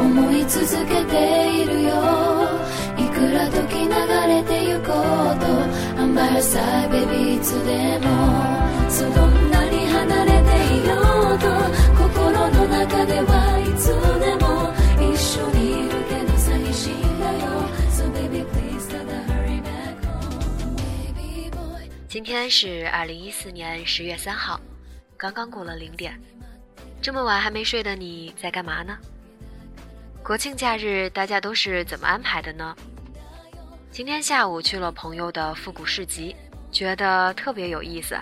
思い続けているよいくら時流れてゆこうと I'm by your side baby いつでもそうどんなに離れていようと心の中ではいつでも一緒にいるけど寂しいんだよ So baby please gotta hurry back home baby boy 今天是二零一四年十月三号，刚刚过了零点。这么晚还没睡的你在干嘛呢？ 国庆假日大家都是怎么安排的呢？今天下午去了朋友的复古市集，觉得特别有意思。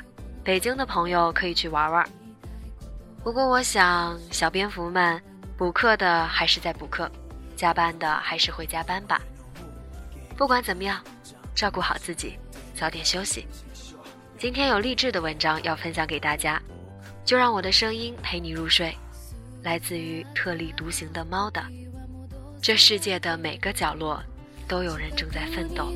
北京的朋友可以去玩玩。不过我想，小蝙蝠们补课的还是在补课，加班的还是会加班吧。不管怎么样，照顾好自己，早点休息。今天有励志的文章要分享给大家。就让我的声音陪你入睡，来自于特立独行的猫的。这世界的每个角落，都有人正在奋斗。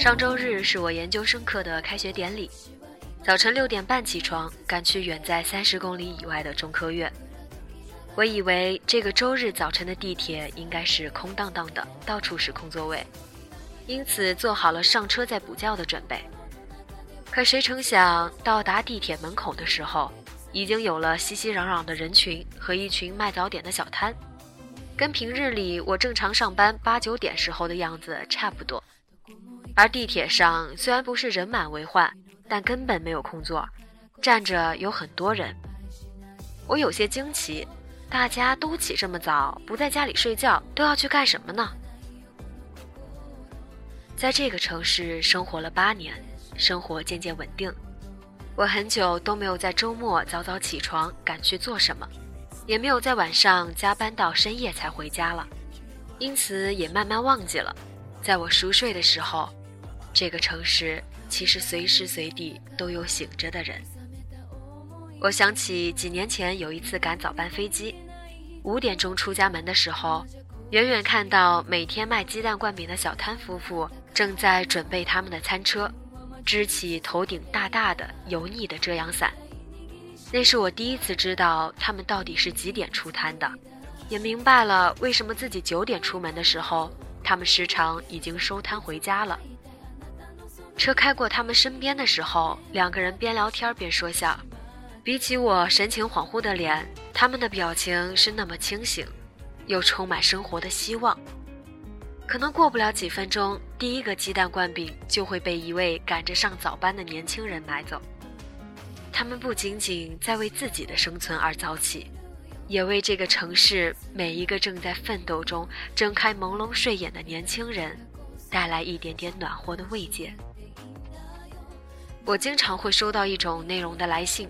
上周日是我研究生课的开学典礼，早晨六点半起床，赶去远在三十公里以外的中科院。我以为这个周日早晨的地铁应该是空荡荡的，到处是空座位，因此做好了上车再补觉的准备。可谁成想，到达地铁门口的时候，已经有了熙熙攘攘的人群和一群卖早点的小摊，跟平日里我正常上班八九点时候的样子差不多。而地铁上虽然不是人满为患，但根本没有空座，站着有很多人。我有些惊奇，大家都起这么早，不在家里睡觉，都要去干什么呢？在这个城市生活了八年，生活渐渐稳定，我很久都没有在周末早早起床赶去做什么，也没有在晚上加班到深夜才回家了，因此也慢慢忘记了，在我熟睡的时候。这个城市其实随时随地都有醒着的人。我想起几年前有一次赶早班飞机，五点钟出家门的时候，远远看到每天卖鸡蛋灌饼的小摊夫妇正在准备他们的餐车，支起头顶大大的油腻的遮阳伞。那是我第一次知道他们到底是几点出摊的，也明白了为什么自己九点出门的时候，他们时常已经收摊回家了。车开过他们身边的时候，两个人边聊天边说笑。比起我神情恍惚的脸，他们的表情是那么清醒，又充满生活的希望。可能过不了几分钟，第一个鸡蛋灌饼就会被一位赶着上早班的年轻人买走。他们不仅仅在为自己的生存而早起，也为这个城市每一个正在奋斗中睁开朦胧睡眼的年轻人，带来一点点暖和的慰藉。我经常会收到一种内容的来信，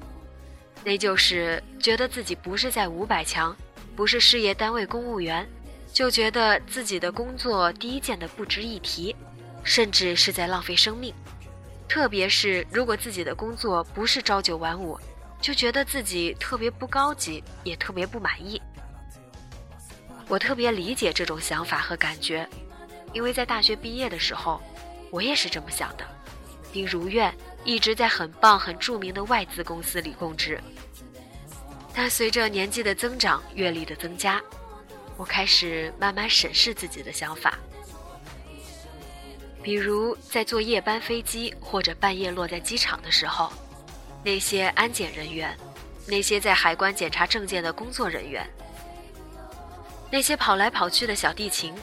那就是觉得自己不是在五百强，不是事业单位公务员，就觉得自己的工作低贱的不值一提，甚至是在浪费生命。特别是如果自己的工作不是朝九晚五，就觉得自己特别不高级，也特别不满意。我特别理解这种想法和感觉，因为在大学毕业的时候，我也是这么想的，并如愿。一直在很棒、很著名的外资公司里供职，但随着年纪的增长、阅历的增加，我开始慢慢审视自己的想法。比如在坐夜班飞机或者半夜落在机场的时候，那些安检人员，那些在海关检查证件的工作人员，那些跑来跑去的小地勤，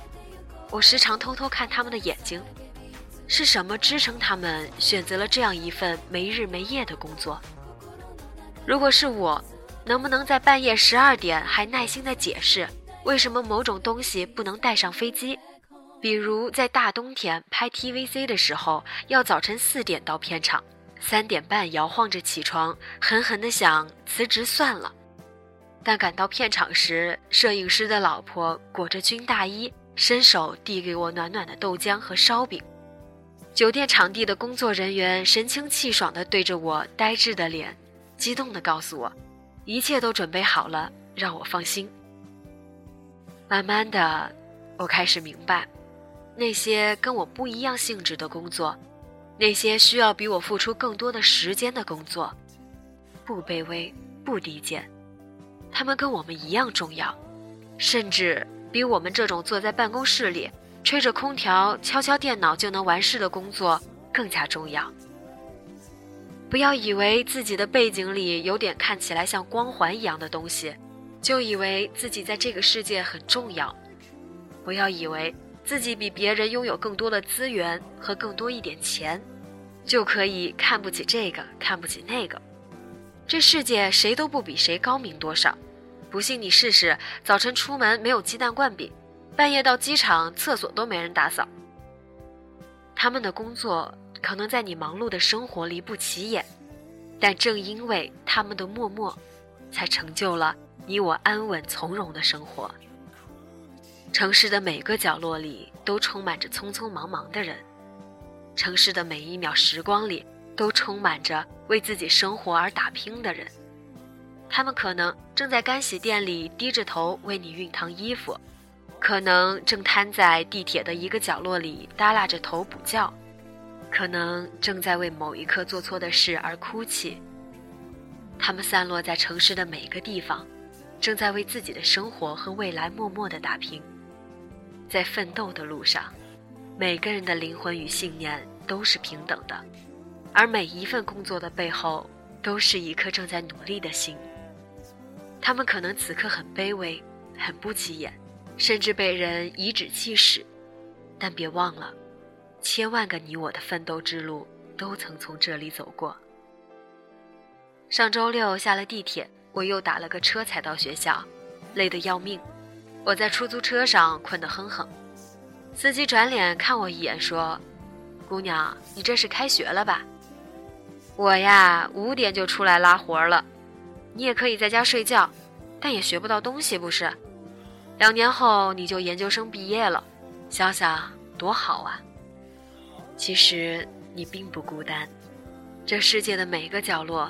我时常偷偷看他们的眼睛，是什么支撑他们选择了这样一份没日没夜的工作？如果是我，能不能在半夜十二点还耐心地解释为什么某种东西不能带上飞机？比如在大冬天拍 TVC 的时候，要早晨四点到片场，三点半摇晃着起床，狠狠地想辞职算了。但赶到片场时，摄影师的老婆裹着军大衣，伸手递给我暖暖的豆浆和烧饼。酒店场地的工作人员神清气爽地对着我呆滞的脸，激动地告诉我，一切都准备好了，让我放心。慢慢的，我开始明白。那些跟我不一样性质的工作，那些需要比我付出更多的时间的工作，不卑微，不低贱，他们跟我们一样重要，甚至比我们这种坐在办公室里吹着空调、敲敲电脑就能完事的工作更加重要。不要以为自己的背景里有点看起来像光环一样的东西，就以为自己在这个世界很重要。不要以为。自己比别人拥有更多的资源和更多一点钱，就可以看不起这个，看不起那个。这世界谁都不比谁高明多少。不信你试试，早晨出门没有鸡蛋灌饼，半夜到机场厕所都没人打扫。他们的工作可能在你忙碌的生活里不起眼，但正因为他们的默默，才成就了你我安稳从容的生活。城市的每个角落里都充满着匆匆忙忙的人，城市的每一秒时光里都充满着为自己生活而打拼的人。他们可能正在干洗店里低着头为你熨烫衣服，可能正瘫在地铁的一个角落里耷拉着头补觉，可能正在为某一刻做错的事而哭泣。他们散落在城市的每个地方，正在为自己的生活和未来默默的打拼。在奋斗的路上，每个人的灵魂与信念都是平等的，而每一份工作的背后，都是一颗正在努力的心。他们可能此刻很卑微，很不起眼，甚至被人颐指气使，但别忘了，千万个你我的奋斗之路都曾从这里走过。上周六下了地铁，我又打了个车才到学校，累得要命。我在出租车上困得哼哼，司机转脸看我一眼说：“姑娘，你这是开学了吧？我呀，五点就出来拉活了。你也可以在家睡觉，但也学不到东西，不是？两年后你就研究生毕业了，想想多好啊！其实你并不孤单，这世界的每个角落，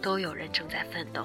都有人正在奋斗。”